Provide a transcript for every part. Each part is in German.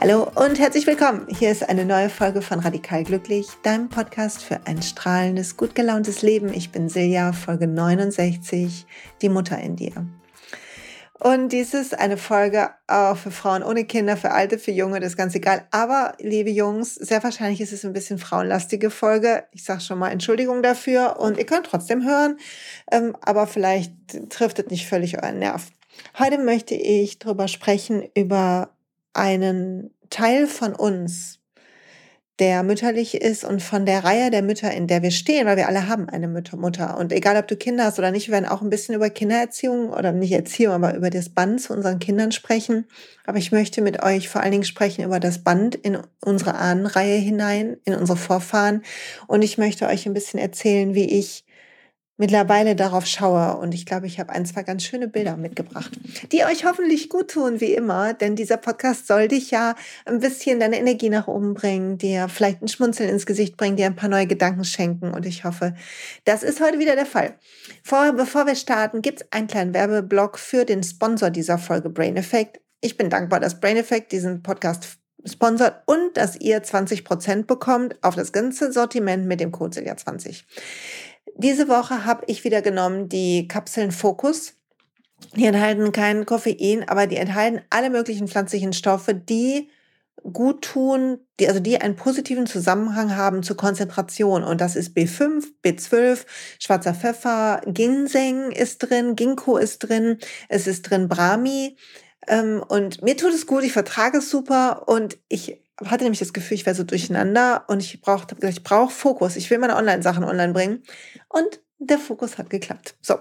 Hallo und herzlich willkommen. Hier ist eine neue Folge von Radikal Glücklich, deinem Podcast für ein strahlendes, gut gelauntes Leben. Ich bin Silja, Folge 69, die Mutter in dir. Und dies ist eine Folge auch für Frauen ohne Kinder, für Alte, für Junge, das ist ganz egal. Aber, liebe Jungs, sehr wahrscheinlich ist es ein bisschen frauenlastige Folge. Ich sage schon mal Entschuldigung dafür und ihr könnt trotzdem hören, ähm, aber vielleicht trifft es nicht völlig euren Nerv. Heute möchte ich darüber sprechen, über einen Teil von uns, der mütterlich ist und von der Reihe der Mütter, in der wir stehen, weil wir alle haben eine Mutter. Und egal, ob du Kinder hast oder nicht, wir werden auch ein bisschen über Kindererziehung oder nicht Erziehung, aber über das Band zu unseren Kindern sprechen. Aber ich möchte mit euch vor allen Dingen sprechen über das Band in unsere Ahnenreihe hinein, in unsere Vorfahren. Und ich möchte euch ein bisschen erzählen, wie ich mittlerweile darauf schaue. Und ich glaube, ich habe ein, zwei ganz schöne Bilder mitgebracht, die euch hoffentlich gut tun, wie immer. Denn dieser Podcast soll dich ja ein bisschen deine Energie nach oben bringen, dir vielleicht ein Schmunzeln ins Gesicht bringen, dir ein paar neue Gedanken schenken. Und ich hoffe, das ist heute wieder der Fall. Vorher, bevor wir starten, gibt es einen kleinen Werbeblock für den Sponsor dieser Folge, Brain Effect. Ich bin dankbar, dass Brain Effect diesen Podcast sponsert und dass ihr 20% bekommt auf das ganze Sortiment mit dem Code Silja20. Diese Woche habe ich wieder genommen die Kapseln Focus. Die enthalten kein Koffein, aber die enthalten alle möglichen pflanzlichen Stoffe, die gut tun, die, also die einen positiven Zusammenhang haben zur Konzentration. Und das ist B5, B12, schwarzer Pfeffer, Ginseng ist drin, Ginkgo ist drin, es ist drin Brahmi. Ähm, und mir tut es gut, ich vertrage es super und ich hatte nämlich das Gefühl, ich wäre so durcheinander und ich brauchte, ich brauche Fokus. Ich will meine Online-Sachen online bringen. Und der Fokus hat geklappt. So.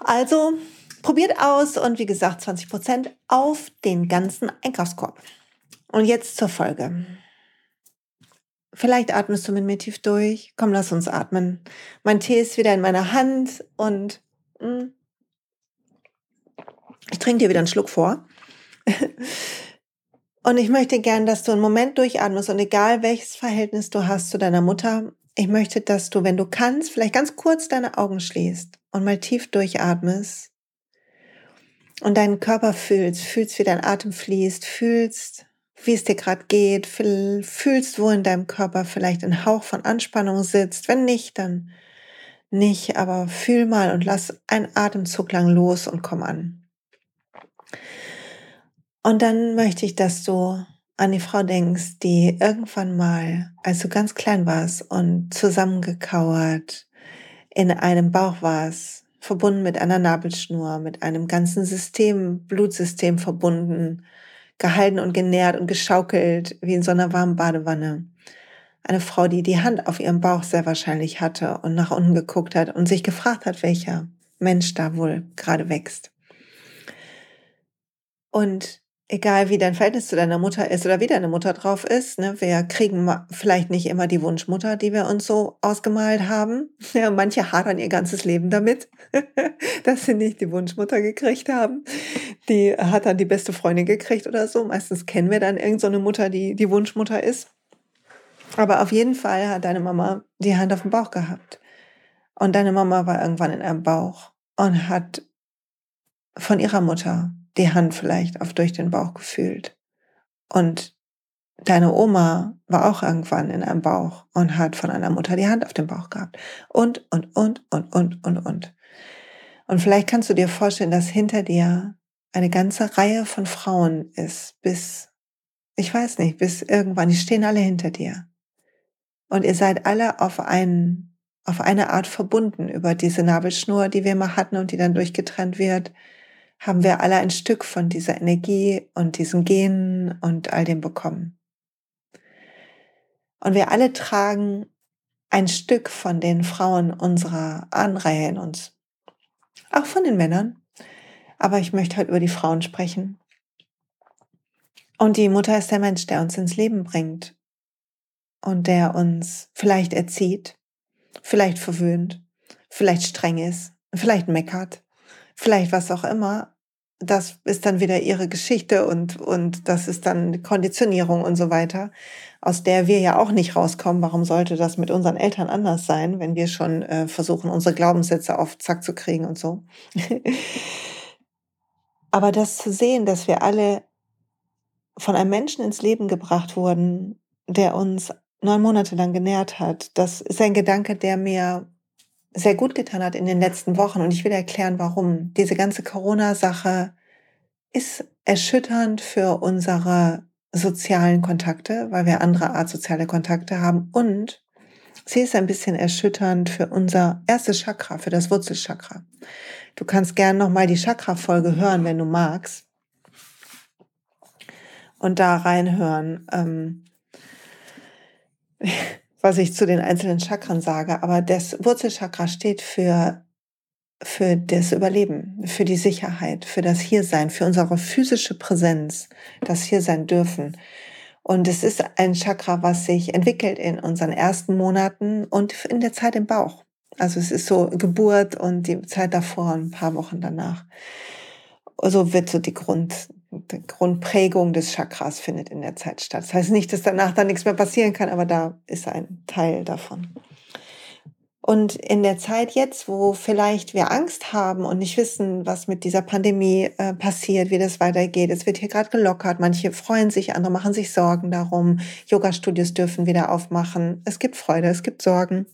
Also probiert aus und wie gesagt 20 Prozent auf den ganzen Einkaufskorb. Und jetzt zur Folge. Vielleicht atmest du mit mir tief durch. Komm, lass uns atmen. Mein Tee ist wieder in meiner Hand und mh, hm, ich trinke dir wieder einen Schluck vor. Und ich möchte gern, dass du einen Moment durchatmest und egal welches Verhältnis du hast zu deiner Mutter, ich möchte, dass du, wenn du kannst, vielleicht ganz kurz deine Augen schließt und mal tief durchatmest und deinen Körper fühlst, fühlst, wie dein Atem fließt, fühlst, wie es dir gerade geht, fühlst, wo in deinem Körper vielleicht ein Hauch von Anspannung sitzt. Wenn nicht, dann nicht, aber fühl mal und lass einen Atemzug lang los und komm an. Und dann möchte ich, dass du an die Frau denkst, die irgendwann mal, als du ganz klein warst und zusammengekauert in einem Bauch warst, verbunden mit einer Nabelschnur, mit einem ganzen System, Blutsystem verbunden, gehalten und genährt und geschaukelt wie in so einer warmen Badewanne. Eine Frau, die die Hand auf ihrem Bauch sehr wahrscheinlich hatte und nach unten geguckt hat und sich gefragt hat, welcher Mensch da wohl gerade wächst. Und egal wie dein Verhältnis zu deiner Mutter ist oder wie deine Mutter drauf ist, ne, wir kriegen vielleicht nicht immer die Wunschmutter, die wir uns so ausgemalt haben. Ja, manche hadern ihr ganzes Leben damit, dass sie nicht die Wunschmutter gekriegt haben. Die hat dann die beste Freundin gekriegt oder so. Meistens kennen wir dann irgendeine so Mutter, die die Wunschmutter ist. Aber auf jeden Fall hat deine Mama die Hand auf dem Bauch gehabt. Und deine Mama war irgendwann in einem Bauch und hat von ihrer Mutter die Hand vielleicht auf durch den Bauch gefühlt. Und deine Oma war auch irgendwann in einem Bauch und hat von einer Mutter die Hand auf dem Bauch gehabt. Und, und, und, und, und, und, und. Und vielleicht kannst du dir vorstellen, dass hinter dir eine ganze Reihe von Frauen ist, bis, ich weiß nicht, bis irgendwann, die stehen alle hinter dir. Und ihr seid alle auf einen, auf eine Art verbunden über diese Nabelschnur, die wir mal hatten und die dann durchgetrennt wird haben wir alle ein Stück von dieser Energie und diesen Genen und all dem bekommen. Und wir alle tragen ein Stück von den Frauen unserer Ahnenreihe in uns. Auch von den Männern. Aber ich möchte heute über die Frauen sprechen. Und die Mutter ist der Mensch, der uns ins Leben bringt und der uns vielleicht erzieht, vielleicht verwöhnt, vielleicht streng ist, vielleicht meckert, vielleicht was auch immer, das ist dann wieder ihre Geschichte und, und das ist dann Konditionierung und so weiter, aus der wir ja auch nicht rauskommen. Warum sollte das mit unseren Eltern anders sein, wenn wir schon äh, versuchen, unsere Glaubenssätze auf Zack zu kriegen und so? Aber das zu sehen, dass wir alle von einem Menschen ins Leben gebracht wurden, der uns neun Monate lang genährt hat. Das ist ein Gedanke, der mir sehr gut getan hat in den letzten Wochen. Und ich will erklären, warum. Diese ganze Corona-Sache ist erschütternd für unsere sozialen Kontakte, weil wir andere Art soziale Kontakte haben. Und sie ist ein bisschen erschütternd für unser erstes Chakra, für das Wurzelchakra. Du kannst gern nochmal die Chakra-Folge hören, wenn du magst. Und da reinhören. Ähm, was ich zu den einzelnen Chakren sage, aber das Wurzelchakra steht für, für das Überleben, für die Sicherheit, für das Hiersein, für unsere physische Präsenz, das Hiersein dürfen. Und es ist ein Chakra, was sich entwickelt in unseren ersten Monaten und in der Zeit im Bauch. Also es ist so Geburt und die Zeit davor, ein paar Wochen danach. So wird so die Grund, die Grundprägung des Chakras findet in der Zeit statt. Das heißt nicht, dass danach dann nichts mehr passieren kann, aber da ist ein Teil davon. Und in der Zeit jetzt, wo vielleicht wir Angst haben und nicht wissen, was mit dieser Pandemie äh, passiert, wie das weitergeht, es wird hier gerade gelockert, manche freuen sich, andere machen sich Sorgen darum, Yoga-Studios dürfen wieder aufmachen. Es gibt Freude, es gibt Sorgen.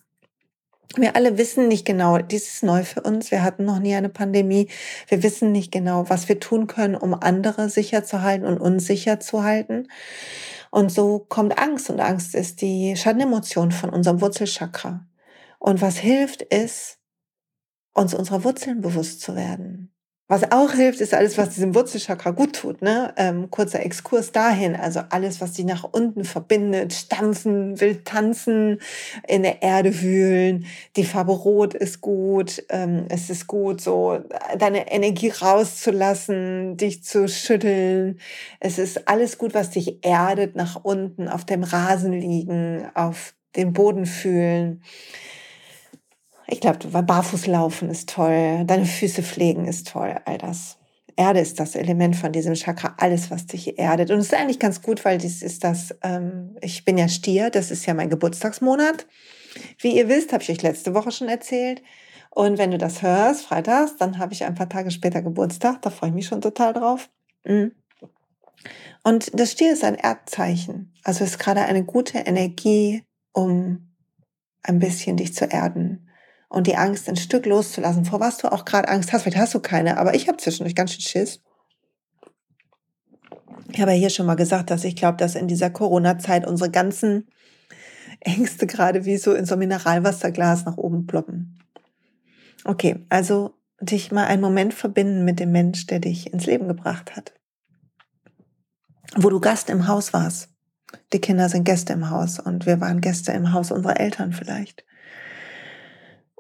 Wir alle wissen nicht genau, dies ist neu für uns. Wir hatten noch nie eine Pandemie. Wir wissen nicht genau, was wir tun können, um andere sicher zu halten und uns sicher zu halten. Und so kommt Angst und Angst ist die Schadenemotion von unserem Wurzelchakra. Und was hilft, ist, uns unserer Wurzeln bewusst zu werden. Was auch hilft, ist alles, was diesem Wurzelchakra gut tut. Ne? Ähm, kurzer Exkurs dahin, also alles, was dich nach unten verbindet, stampfen, will tanzen, in der Erde wühlen. Die Farbe Rot ist gut. Ähm, es ist gut, so deine Energie rauszulassen, dich zu schütteln. Es ist alles gut, was dich erdet, nach unten, auf dem Rasen liegen, auf den Boden fühlen. Ich glaube, barfuß laufen ist toll, deine Füße pflegen ist toll, all das. Erde ist das Element von diesem Chakra, alles, was dich erdet. Und es ist eigentlich ganz gut, weil dies ist das, ähm, ich bin ja Stier, das ist ja mein Geburtstagsmonat. Wie ihr wisst, habe ich euch letzte Woche schon erzählt. Und wenn du das hörst, freitags, dann habe ich ein paar Tage später Geburtstag, da freue ich mich schon total drauf. Mhm. Und das Stier ist ein Erdzeichen. Also ist gerade eine gute Energie, um ein bisschen dich zu erden, und die Angst ein Stück loszulassen, vor was du auch gerade Angst hast. Vielleicht hast du keine, aber ich habe zwischendurch ganz schön Schiss. Ich habe ja hier schon mal gesagt, dass ich glaube, dass in dieser Corona-Zeit unsere ganzen Ängste gerade wie so in so Mineralwasserglas nach oben ploppen. Okay, also dich mal einen Moment verbinden mit dem Mensch, der dich ins Leben gebracht hat. Wo du Gast im Haus warst. Die Kinder sind Gäste im Haus und wir waren Gäste im Haus unserer Eltern vielleicht.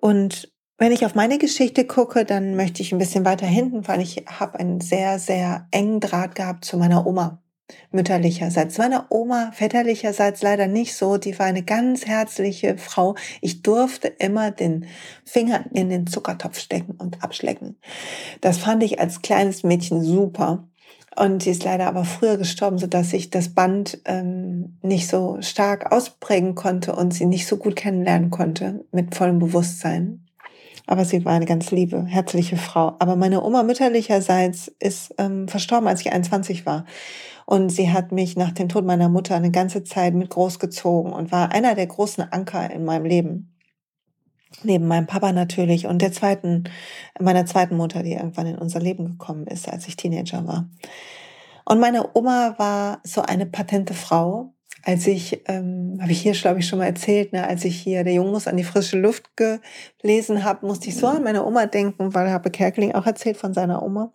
Und wenn ich auf meine Geschichte gucke, dann möchte ich ein bisschen weiter hinten, weil ich habe einen sehr, sehr engen Draht gehabt zu meiner Oma mütterlicherseits. Meine Oma väterlicherseits leider nicht so. Die war eine ganz herzliche Frau. Ich durfte immer den Finger in den Zuckertopf stecken und abschlecken. Das fand ich als kleines Mädchen super. Und sie ist leider aber früher gestorben, so dass ich das Band ähm, nicht so stark ausprägen konnte und sie nicht so gut kennenlernen konnte mit vollem Bewusstsein. Aber sie war eine ganz liebe, herzliche Frau. Aber meine Oma mütterlicherseits ist ähm, verstorben, als ich 21 war. Und sie hat mich nach dem Tod meiner Mutter eine ganze Zeit mit großgezogen und war einer der großen Anker in meinem Leben. Neben meinem Papa natürlich und der zweiten, meiner zweiten Mutter, die irgendwann in unser Leben gekommen ist, als ich Teenager war. Und meine Oma war so eine patente Frau, als ich, ähm, habe ich hier, glaube ich, schon mal erzählt, ne, als ich hier Der Junge muss an die frische Luft gelesen habe, musste ich so an meine Oma denken, weil habe Kerkeling auch erzählt von seiner Oma.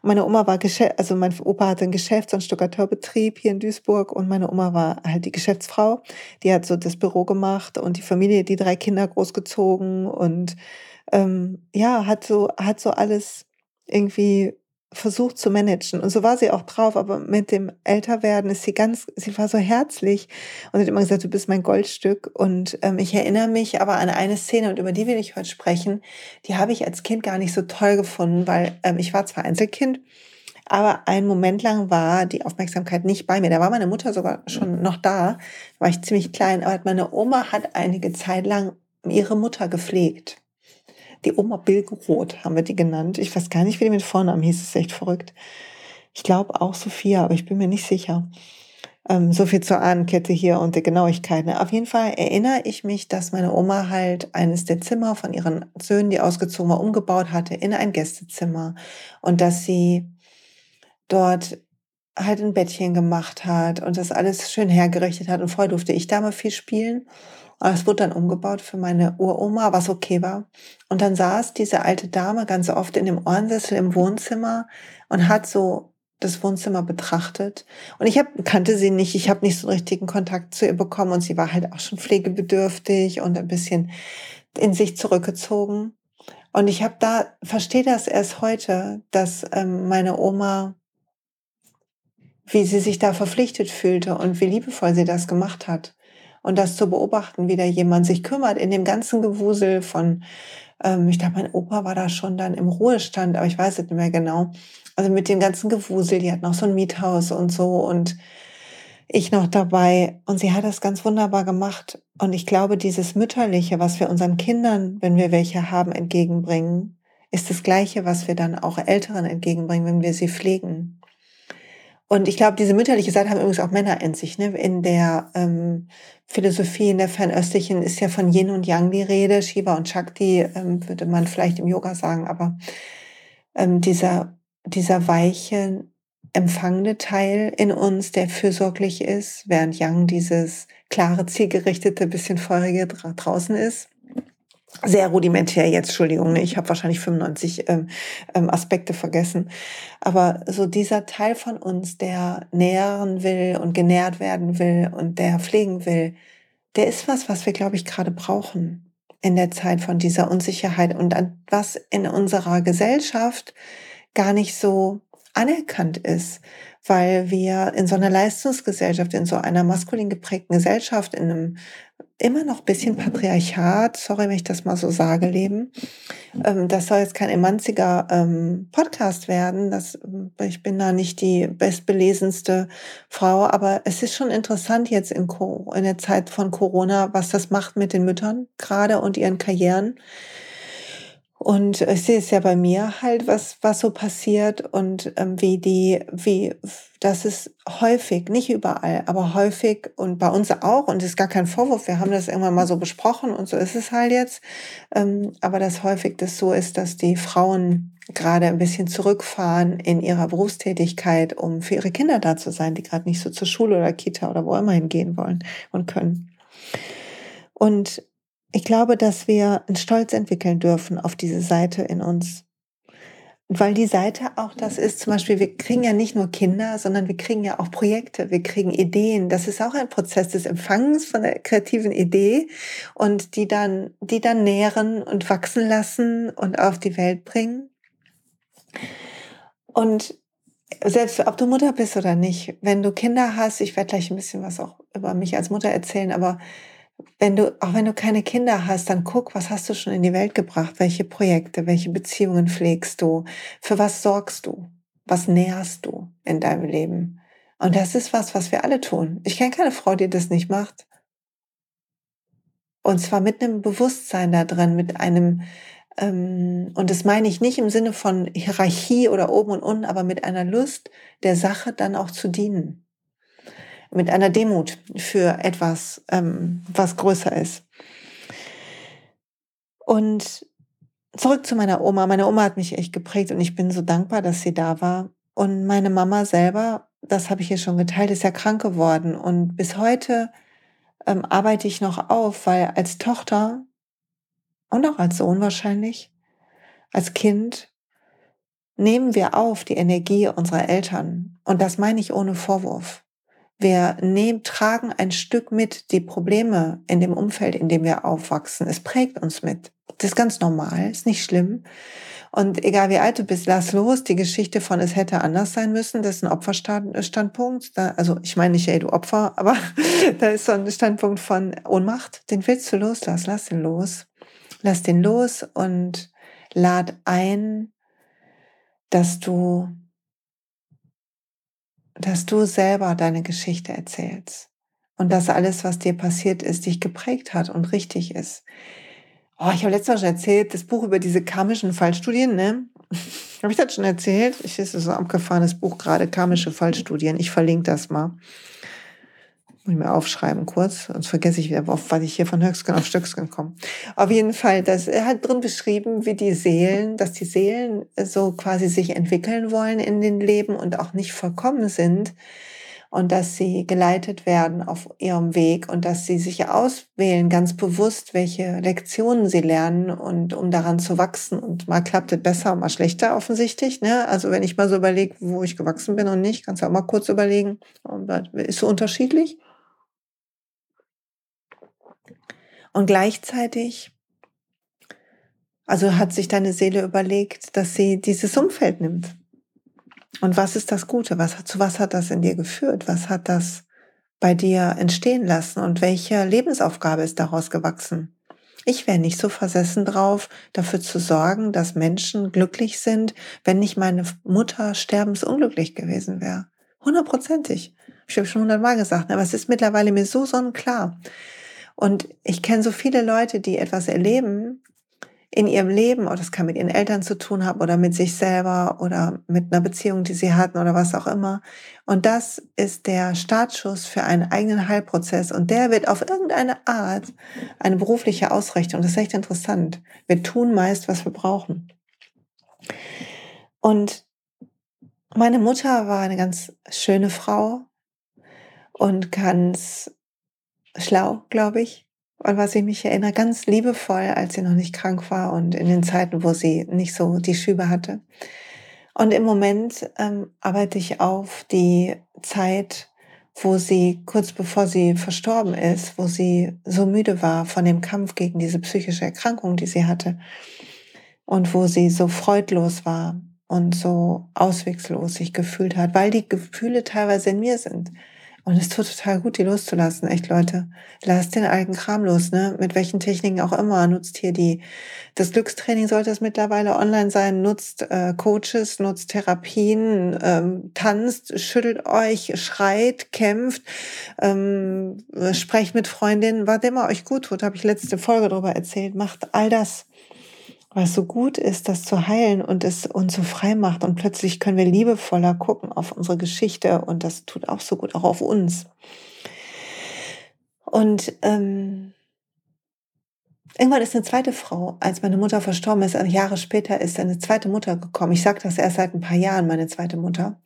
Und meine Oma war, Geschäft, also mein Opa hatte ein Geschäfts- und Stuckateurbetrieb hier in Duisburg und meine Oma war halt die Geschäftsfrau. Die hat so das Büro gemacht und die Familie, die drei Kinder großgezogen und ähm, ja, hat so, hat so alles irgendwie versucht zu managen. Und so war sie auch drauf, aber mit dem Älterwerden ist sie ganz, sie war so herzlich und hat immer gesagt, du bist mein Goldstück. Und ähm, ich erinnere mich aber an eine Szene, und über die will ich heute sprechen, die habe ich als Kind gar nicht so toll gefunden, weil ähm, ich war zwar Einzelkind, aber einen Moment lang war die Aufmerksamkeit nicht bei mir. Da war meine Mutter sogar schon noch da, war ich ziemlich klein, aber meine Oma hat einige Zeit lang ihre Mutter gepflegt. Die Oma Bilgeroth haben wir die genannt. Ich weiß gar nicht, wie die mit Vornamen hieß. Das ist echt verrückt. Ich glaube auch Sophia, aber ich bin mir nicht sicher. Ähm, so viel zur Ahnenkette hier und der Genauigkeit. Ne? Auf jeden Fall erinnere ich mich, dass meine Oma halt eines der Zimmer von ihren Söhnen, die ausgezogen war, umgebaut hatte in ein Gästezimmer und dass sie dort halt ein Bettchen gemacht hat und das alles schön hergerichtet hat. Und vorher durfte ich da mal viel spielen. Aber es wurde dann umgebaut für meine Uroma, was okay war. Und dann saß diese alte Dame ganz oft in dem Ohrensessel im Wohnzimmer und hat so das Wohnzimmer betrachtet. Und ich hab, kannte sie nicht, ich habe nicht so einen richtigen Kontakt zu ihr bekommen und sie war halt auch schon pflegebedürftig und ein bisschen in sich zurückgezogen. Und ich habe da, verstehe das erst heute, dass ähm, meine Oma wie sie sich da verpflichtet fühlte und wie liebevoll sie das gemacht hat. Und das zu beobachten, wie da jemand sich kümmert in dem ganzen Gewusel von, ähm, ich glaube, mein Opa war da schon dann im Ruhestand, aber ich weiß es nicht mehr genau. Also mit dem ganzen Gewusel, die hat noch so ein Miethaus und so und ich noch dabei. Und sie hat das ganz wunderbar gemacht. Und ich glaube, dieses Mütterliche, was wir unseren Kindern, wenn wir welche haben, entgegenbringen, ist das Gleiche, was wir dann auch Älteren entgegenbringen, wenn wir sie pflegen. Und ich glaube, diese mütterliche Seite haben übrigens auch Männer in sich. Ne? In der ähm, Philosophie, in der Fernöstlichen ist ja von Yin und Yang die Rede. Shiva und Shakti ähm, würde man vielleicht im Yoga sagen, aber ähm, dieser, dieser weiche, empfangende Teil in uns, der fürsorglich ist, während Yang dieses klare, zielgerichtete, bisschen feurige draußen ist sehr rudimentär jetzt, Entschuldigung, ne? ich habe wahrscheinlich 95 ähm, ähm, Aspekte vergessen. Aber so dieser Teil von uns, der nähren will und genährt werden will und der pflegen will, der ist was, was wir, glaube ich, gerade brauchen in der Zeit von dieser Unsicherheit und was in unserer Gesellschaft gar nicht so anerkannt ist, weil wir in so einer Leistungsgesellschaft, in so einer maskulin geprägten Gesellschaft, in einem immer noch bisschen Patriarchat, sorry, wenn ich das mal so sage, leben. Ähm, das soll jetzt kein emanziger ähm, Podcast werden. Das, äh, ich bin da nicht die bestbelesenste Frau, aber es ist schon interessant jetzt in, in der Zeit von Corona, was das macht mit den Müttern gerade und ihren Karrieren. Und ich sehe es ja bei mir halt, was, was so passiert und ähm, wie die, wie, das ist häufig, nicht überall, aber häufig und bei uns auch, und es ist gar kein Vorwurf, wir haben das irgendwann mal so besprochen und so ist es halt jetzt, ähm, aber dass häufig das so ist, dass die Frauen gerade ein bisschen zurückfahren in ihrer Berufstätigkeit, um für ihre Kinder da zu sein, die gerade nicht so zur Schule oder Kita oder wo immer hingehen wollen und können. Und ich glaube, dass wir einen Stolz entwickeln dürfen auf diese Seite in uns. Weil die Seite auch das ist, zum Beispiel, wir kriegen ja nicht nur Kinder, sondern wir kriegen ja auch Projekte, wir kriegen Ideen. Das ist auch ein Prozess des Empfangens von der kreativen Idee und die dann, die dann nähren und wachsen lassen und auf die Welt bringen. Und selbst ob du Mutter bist oder nicht, wenn du Kinder hast, ich werde gleich ein bisschen was auch über mich als Mutter erzählen, aber wenn du, auch wenn du keine Kinder hast, dann guck, was hast du schon in die Welt gebracht? Welche Projekte, welche Beziehungen pflegst du? Für was sorgst du? Was nährst du in deinem Leben? Und das ist was, was wir alle tun. Ich kenne keine Frau, die das nicht macht. Und zwar mit einem Bewusstsein da drin, mit einem, ähm, und das meine ich nicht im Sinne von Hierarchie oder oben und unten, aber mit einer Lust, der Sache dann auch zu dienen mit einer Demut für etwas, ähm, was größer ist. Und zurück zu meiner Oma. Meine Oma hat mich echt geprägt und ich bin so dankbar, dass sie da war. Und meine Mama selber, das habe ich hier schon geteilt, ist ja krank geworden. Und bis heute ähm, arbeite ich noch auf, weil als Tochter und auch als Sohn wahrscheinlich, als Kind, nehmen wir auf die Energie unserer Eltern. Und das meine ich ohne Vorwurf. Wir nehmen, tragen ein Stück mit die Probleme in dem Umfeld, in dem wir aufwachsen. Es prägt uns mit. Das ist ganz normal, ist nicht schlimm. Und egal wie alt du bist, lass los. Die Geschichte von es hätte anders sein müssen, das ist ein Opferstandpunkt. also ich meine nicht, ey, du Opfer, aber da ist so ein Standpunkt von Ohnmacht. Den willst du loslassen, lass den los. Lass den los und lad ein, dass du dass du selber deine Geschichte erzählst und dass alles, was dir passiert ist, dich geprägt hat und richtig ist. Oh, ich habe letztes Mal schon erzählt, das Buch über diese karmischen Fallstudien, ne? Habe ich das schon erzählt? Ich ist so ein abgefahrenes Buch gerade, karmische Fallstudien. Ich verlinke das mal. Muss ich mir aufschreiben kurz, sonst vergesse ich wieder, auf was ich hier von Höchstgen auf Stöcksken komme. Auf jeden Fall, das, er hat drin beschrieben, wie die Seelen, dass die Seelen so quasi sich entwickeln wollen in den Leben und auch nicht vollkommen sind und dass sie geleitet werden auf ihrem Weg und dass sie sich auswählen, ganz bewusst, welche Lektionen sie lernen und um daran zu wachsen. Und mal klappt es besser, mal schlechter offensichtlich. Ne? Also wenn ich mal so überlege, wo ich gewachsen bin und nicht, kannst du auch mal kurz überlegen. Ist so unterschiedlich. Und gleichzeitig, also hat sich deine Seele überlegt, dass sie dieses Umfeld nimmt und was ist das Gute? Was, zu was hat das in dir geführt? Was hat das bei dir entstehen lassen? Und welche Lebensaufgabe ist daraus gewachsen? Ich wäre nicht so versessen drauf, dafür zu sorgen, dass Menschen glücklich sind, wenn nicht meine Mutter sterbensunglücklich gewesen wäre. Hundertprozentig. Ich habe schon hundertmal gesagt, aber es ist mittlerweile mir so sonnenklar. Und ich kenne so viele Leute, die etwas erleben, in ihrem Leben, oder das kann mit ihren Eltern zu tun haben oder mit sich selber oder mit einer Beziehung, die sie hatten oder was auch immer. Und das ist der Startschuss für einen eigenen Heilprozess. Und der wird auf irgendeine Art eine berufliche Ausrichtung. Das ist echt interessant. Wir tun meist, was wir brauchen. Und meine Mutter war eine ganz schöne Frau und ganz schlau, glaube ich an was ich mich erinnere, ganz liebevoll, als sie noch nicht krank war und in den Zeiten, wo sie nicht so die Schübe hatte. Und im Moment ähm, arbeite ich auf die Zeit, wo sie kurz bevor sie verstorben ist, wo sie so müde war von dem Kampf gegen diese psychische Erkrankung, die sie hatte, und wo sie so freudlos war und so auswegslos sich gefühlt hat, weil die Gefühle teilweise in mir sind. Und es tut total gut, die loszulassen. Echt, Leute. Lasst den alten Kram los, ne? Mit welchen Techniken auch immer. Nutzt hier die, das Glückstraining sollte es mittlerweile online sein. Nutzt äh, Coaches, nutzt Therapien, ähm, tanzt, schüttelt euch, schreit, kämpft, ähm, sprecht mit Freundinnen, was immer euch gut tut. Habe ich letzte Folge darüber erzählt. Macht all das es so gut ist, das zu heilen und es uns so frei macht. Und plötzlich können wir liebevoller gucken auf unsere Geschichte und das tut auch so gut, auch auf uns. Und ähm, irgendwann ist eine zweite Frau, als meine Mutter verstorben ist, Jahre später ist eine zweite Mutter gekommen. Ich sage das erst seit ein paar Jahren, meine zweite Mutter,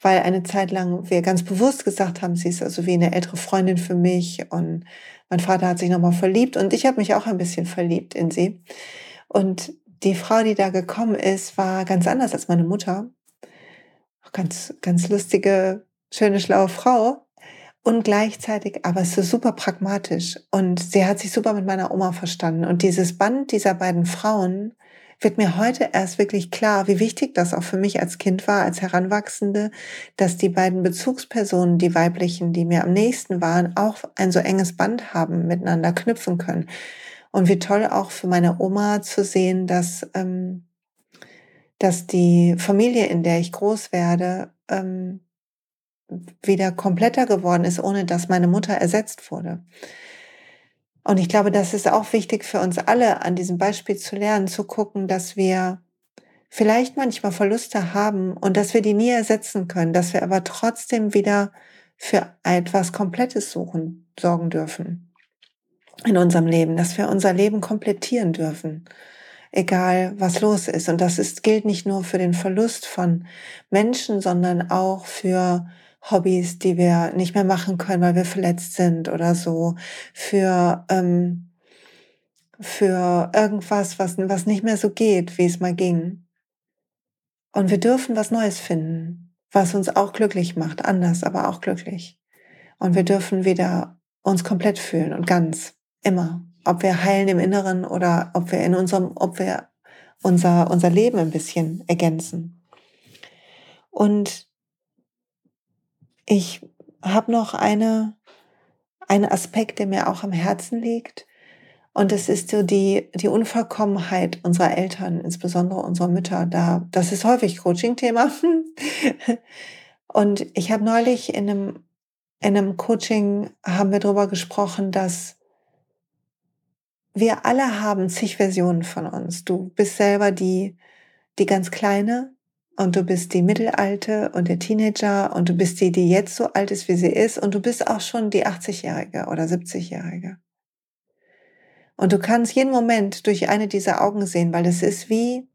weil eine Zeit lang wir ganz bewusst gesagt haben, sie ist also wie eine ältere Freundin für mich und mein Vater hat sich nochmal verliebt und ich habe mich auch ein bisschen verliebt in sie. Und die Frau, die da gekommen ist, war ganz anders als meine Mutter. Ganz, ganz lustige, schöne, schlaue Frau. Und gleichzeitig aber so super pragmatisch. Und sie hat sich super mit meiner Oma verstanden. Und dieses Band dieser beiden Frauen wird mir heute erst wirklich klar, wie wichtig das auch für mich als Kind war, als Heranwachsende, dass die beiden Bezugspersonen, die weiblichen, die mir am nächsten waren, auch ein so enges Band haben, miteinander knüpfen können. Und wie toll auch für meine Oma zu sehen, dass, ähm, dass die Familie, in der ich groß werde, ähm, wieder kompletter geworden ist, ohne dass meine Mutter ersetzt wurde. Und ich glaube, das ist auch wichtig für uns alle, an diesem Beispiel zu lernen, zu gucken, dass wir vielleicht manchmal Verluste haben und dass wir die nie ersetzen können, dass wir aber trotzdem wieder für etwas Komplettes suchen, sorgen dürfen in unserem Leben, dass wir unser Leben komplettieren dürfen, egal was los ist. Und das ist, gilt nicht nur für den Verlust von Menschen, sondern auch für Hobbys, die wir nicht mehr machen können, weil wir verletzt sind oder so, für, ähm, für irgendwas, was, was nicht mehr so geht, wie es mal ging. Und wir dürfen was Neues finden, was uns auch glücklich macht, anders, aber auch glücklich. Und wir dürfen wieder uns komplett fühlen und ganz. Immer. Ob wir heilen im Inneren oder ob wir in unserem, ob wir unser, unser Leben ein bisschen ergänzen. Und ich habe noch eine, einen Aspekt, der mir auch am Herzen liegt. Und das ist so die, die Unvollkommenheit unserer Eltern, insbesondere unserer Mütter. Da, das ist häufig Coaching-Thema. Und ich habe neulich in einem, in einem Coaching haben wir darüber gesprochen, dass wir alle haben zig Versionen von uns. Du bist selber die, die ganz kleine und du bist die Mittelalte und der Teenager und du bist die, die jetzt so alt ist, wie sie ist und du bist auch schon die 80-Jährige oder 70-Jährige. Und du kannst jeden Moment durch eine dieser Augen sehen, weil es ist wie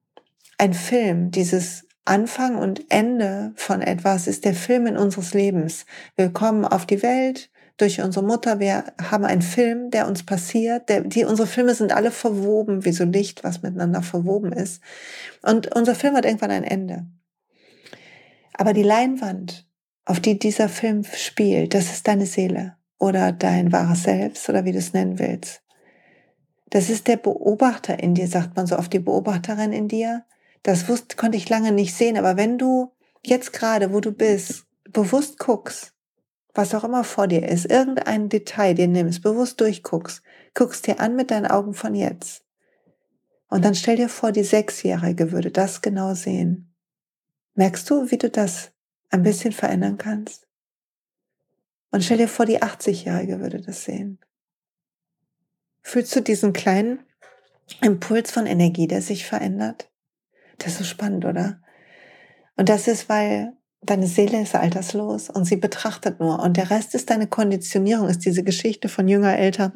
ein Film, dieses Anfang und Ende von etwas ist der Film in unseres Lebens. Wir kommen auf die Welt durch unsere Mutter. Wir haben einen Film, der uns passiert. Der, die, unsere Filme sind alle verwoben, wie so Licht, was miteinander verwoben ist. Und unser Film hat irgendwann ein Ende. Aber die Leinwand, auf die dieser Film spielt, das ist deine Seele oder dein wahres Selbst oder wie du es nennen willst. Das ist der Beobachter in dir, sagt man so oft, die Beobachterin in dir das wusste, konnte ich lange nicht sehen, aber wenn du jetzt gerade, wo du bist, bewusst guckst, was auch immer vor dir ist, irgendein Detail dir nimmst, bewusst durchguckst, guckst dir an mit deinen Augen von jetzt. Und dann stell dir vor, die Sechsjährige würde das genau sehen. Merkst du, wie du das ein bisschen verändern kannst? Und stell dir vor, die 80-Jährige würde das sehen. Fühlst du diesen kleinen Impuls von Energie, der sich verändert? Das ist so spannend, oder? Und das ist, weil deine Seele ist alterslos und sie betrachtet nur. Und der Rest ist deine Konditionierung, ist diese Geschichte von jünger, älter.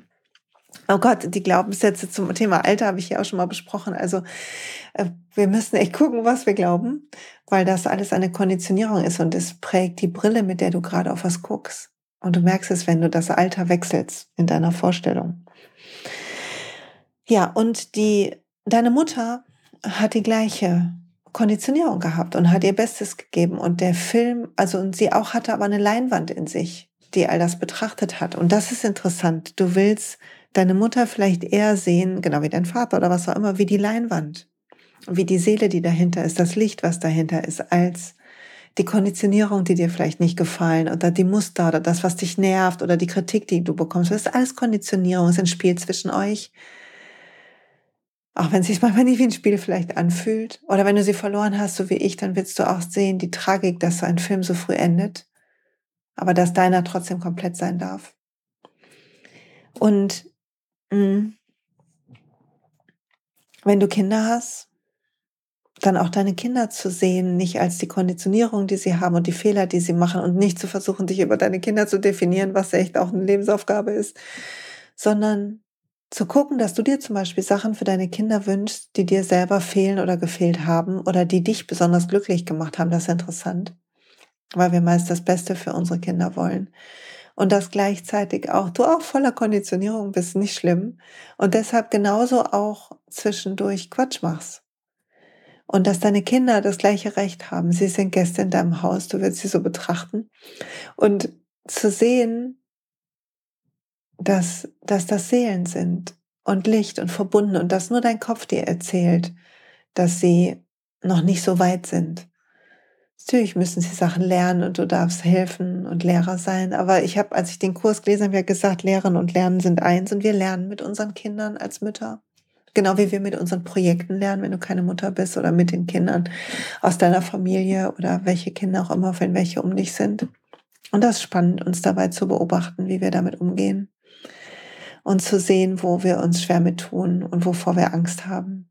Oh Gott, die Glaubenssätze zum Thema Alter habe ich ja auch schon mal besprochen. Also äh, wir müssen echt gucken, was wir glauben, weil das alles eine Konditionierung ist und es prägt die Brille, mit der du gerade auf was guckst. Und du merkst es, wenn du das Alter wechselst in deiner Vorstellung. Ja, und die, deine Mutter hat die gleiche Konditionierung gehabt und hat ihr Bestes gegeben. Und der Film, also und sie auch hatte aber eine Leinwand in sich, die all das betrachtet hat. Und das ist interessant. Du willst deine Mutter vielleicht eher sehen, genau wie dein Vater oder was auch immer, wie die Leinwand, wie die Seele, die dahinter ist, das Licht, was dahinter ist, als die Konditionierung, die dir vielleicht nicht gefallen oder die Muster oder das, was dich nervt oder die Kritik, die du bekommst. Das ist alles Konditionierung, es ist ein Spiel zwischen euch auch wenn es sich manchmal nicht wie ein Spiel vielleicht anfühlt. Oder wenn du sie verloren hast, so wie ich, dann willst du auch sehen, die Tragik, dass so ein Film so früh endet. Aber dass deiner trotzdem komplett sein darf. Und mh, mm, wenn du Kinder hast, dann auch deine Kinder zu sehen, nicht als die Konditionierung, die sie haben und die Fehler, die sie machen und nicht zu versuchen, dich über deine Kinder zu definieren, was echt auch eine Lebensaufgabe ist, sondern zu gucken, dass du dir zum Beispiel Sachen für deine Kinder wünschst, die dir selber fehlen oder gefehlt haben oder die dich besonders glücklich gemacht haben, das ist interessant, weil wir meist das Beste für unsere Kinder wollen. Und dass gleichzeitig auch du auch voller Konditionierung bist, nicht schlimm. Und deshalb genauso auch zwischendurch Quatsch machst. Und dass deine Kinder das gleiche Recht haben. Sie sind Gäste in deinem Haus, du willst sie so betrachten. Und zu sehen, dass, dass das Seelen sind und Licht und verbunden und dass nur dein Kopf dir erzählt, dass sie noch nicht so weit sind. Natürlich müssen sie Sachen lernen und du darfst helfen und Lehrer sein. Aber ich habe, als ich den Kurs gelesen habe, ja gesagt, Lehren und Lernen sind eins und wir lernen mit unseren Kindern als Mütter. Genau wie wir mit unseren Projekten lernen, wenn du keine Mutter bist oder mit den Kindern aus deiner Familie oder welche Kinder auch immer, wenn welche um dich sind. Und das ist spannend, uns dabei zu beobachten, wie wir damit umgehen und zu sehen, wo wir uns schwer mit tun und wovor wir Angst haben.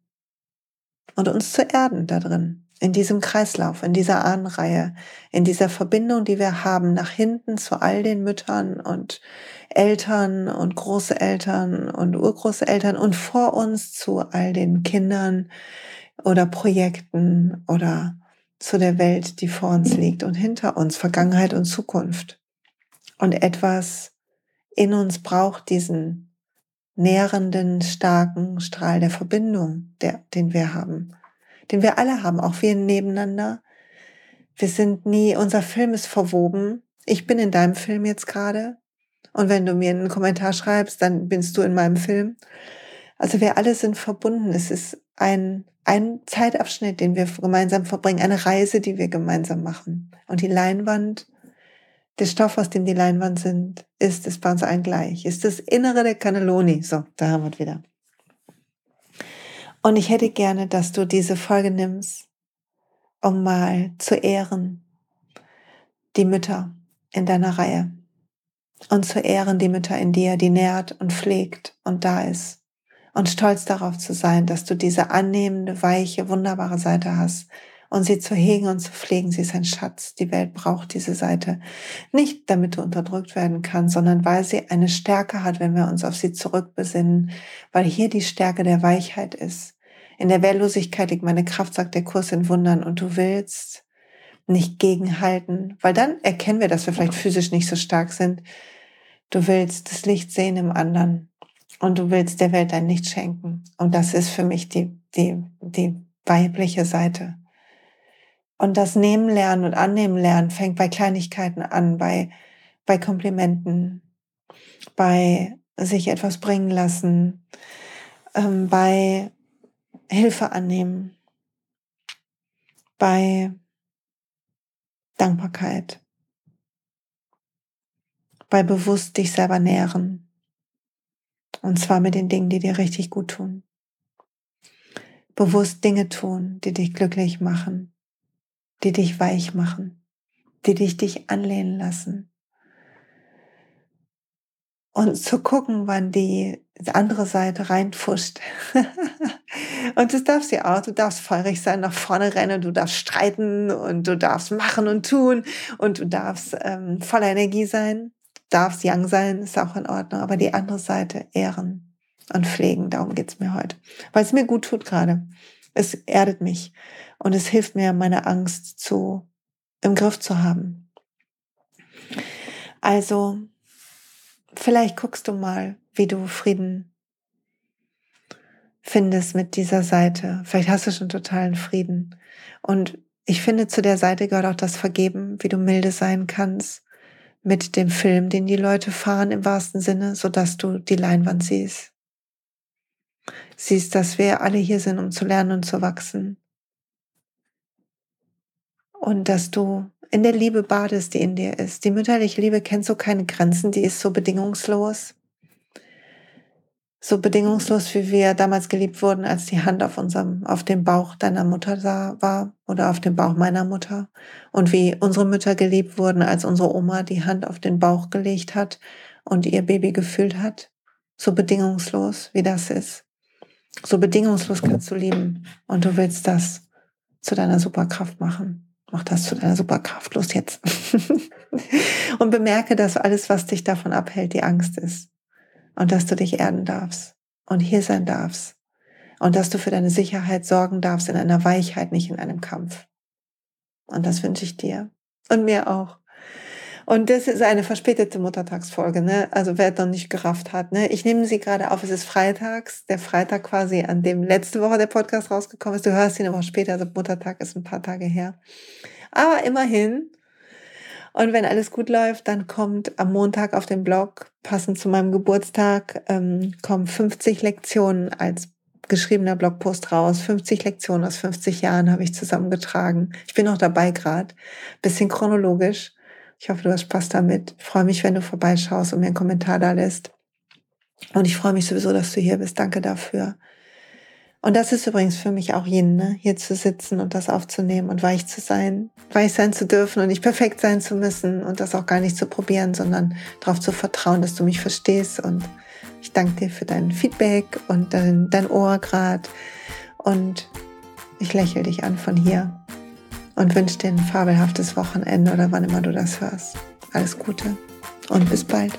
Und uns zu erden da drin, in diesem Kreislauf, in dieser Ahnenreihe, in dieser Verbindung, die wir haben nach hinten zu all den Müttern und Eltern und Großeltern und Urgroßeltern und vor uns zu all den Kindern oder Projekten oder zu der Welt, die vor uns liegt und hinter uns, Vergangenheit und Zukunft. Und etwas in uns braucht diesen nährenden, starken Strahl der Verbindung, der, den wir haben, den wir alle haben, auch wir nebeneinander. Wir sind nie, unser Film ist verwoben. Ich bin in deinem Film jetzt gerade. Und wenn du mir einen Kommentar schreibst, dann bist du in meinem Film. Also wir alle sind verbunden. Es ist ein, ein Zeitabschnitt, den wir gemeinsam verbringen, eine Reise, die wir gemeinsam machen. Und die Leinwand der Stoff, aus dem die Leinwand sind, ist es bei uns allen gleich. Ist das Innere der Cannelloni. So, da haben wir es wieder. Und ich hätte gerne, dass du diese Folge nimmst, um mal zu ehren die Mütter in deiner Reihe und zu ehren die Mütter in dir, die nährt und pflegt und da ist und stolz darauf zu sein, dass du diese annehmende, weiche, wunderbare Seite hast und sie zu hegen und zu pflegen. Sie ist ein Schatz. Die Welt braucht diese Seite. Nicht damit du unterdrückt werden kannst, sondern weil sie eine Stärke hat, wenn wir uns auf sie zurückbesinnen, weil hier die Stärke der Weichheit ist. In der Wehrlosigkeit liegt meine Kraft, sagt der Kurs in Wundern und du willst nicht gegenhalten, weil dann erkennen wir, dass wir vielleicht physisch nicht so stark sind. Du willst das Licht sehen im anderen und du willst der Welt ein Licht schenken. Und das ist für mich die, die, die weibliche Seite. Und das Nehmen lernen und Annehmen lernen fängt bei Kleinigkeiten an, bei, bei Komplimenten, bei sich etwas bringen lassen, ähm, bei Hilfe annehmen, bei Dankbarkeit, bei bewusst dich selber nähren. Und zwar mit den Dingen, die dir richtig gut tun. Bewusst Dinge tun, die dich glücklich machen die dich weich machen, die dich dich anlehnen lassen. Und zu gucken, wann die andere Seite reinpfuscht. und das darfst du auch. Du darfst feurig sein, nach vorne rennen, du darfst streiten und du darfst machen und tun und du darfst ähm, voller Energie sein, darfst young sein, ist auch in Ordnung. Aber die andere Seite ehren und pflegen, darum geht's mir heute. Weil es mir gut tut gerade. Es erdet mich und es hilft mir, meine Angst zu, im Griff zu haben. Also, vielleicht guckst du mal, wie du Frieden findest mit dieser Seite. Vielleicht hast du schon totalen Frieden. Und ich finde, zu der Seite gehört auch das Vergeben, wie du milde sein kannst mit dem Film, den die Leute fahren im wahrsten Sinne, sodass du die Leinwand siehst. Siehst, dass wir alle hier sind, um zu lernen und zu wachsen und dass du in der Liebe badest, die in dir ist. Die mütterliche Liebe kennt so keine Grenzen, die ist so bedingungslos. So bedingungslos, wie wir damals geliebt wurden, als die Hand auf unserem, auf dem Bauch deiner Mutter da war oder auf dem Bauch meiner Mutter. Und wie unsere Mütter geliebt wurden, als unsere Oma die Hand auf den Bauch gelegt hat und ihr Baby gefühlt hat. So bedingungslos, wie das ist. So bedingungslos kannst du lieben. Und du willst das zu deiner Superkraft machen. Mach das zu deiner Superkraft. Los jetzt. und bemerke, dass alles, was dich davon abhält, die Angst ist. Und dass du dich erden darfst und hier sein darfst. Und dass du für deine Sicherheit sorgen darfst in einer Weichheit, nicht in einem Kampf. Und das wünsche ich dir. Und mir auch. Und das ist eine verspätete Muttertagsfolge, ne? Also wer noch nicht gerafft hat, ne? Ich nehme sie gerade auf, es ist freitags, der Freitag quasi, an dem letzte Woche der Podcast rausgekommen ist. Du hörst ihn aber später, also Muttertag ist ein paar Tage her. Aber immerhin. Und wenn alles gut läuft, dann kommt am Montag auf dem Blog, passend zu meinem Geburtstag, ähm, kommen 50 Lektionen als geschriebener Blogpost raus. 50 Lektionen aus 50 Jahren habe ich zusammengetragen. Ich bin noch dabei gerade. Bisschen chronologisch. Ich hoffe, du hast Spaß damit. Ich freue mich, wenn du vorbeischaust und mir einen Kommentar da lässt. Und ich freue mich sowieso, dass du hier bist. Danke dafür. Und das ist übrigens für mich auch jeden, ne? hier zu sitzen und das aufzunehmen und weich zu sein, weich sein zu dürfen und nicht perfekt sein zu müssen und das auch gar nicht zu probieren, sondern darauf zu vertrauen, dass du mich verstehst. Und ich danke dir für dein Feedback und dein, dein Ohr grad. Und ich lächle dich an von hier und wünsche dir ein fabelhaftes Wochenende oder wann immer du das hörst. Alles Gute und bis bald.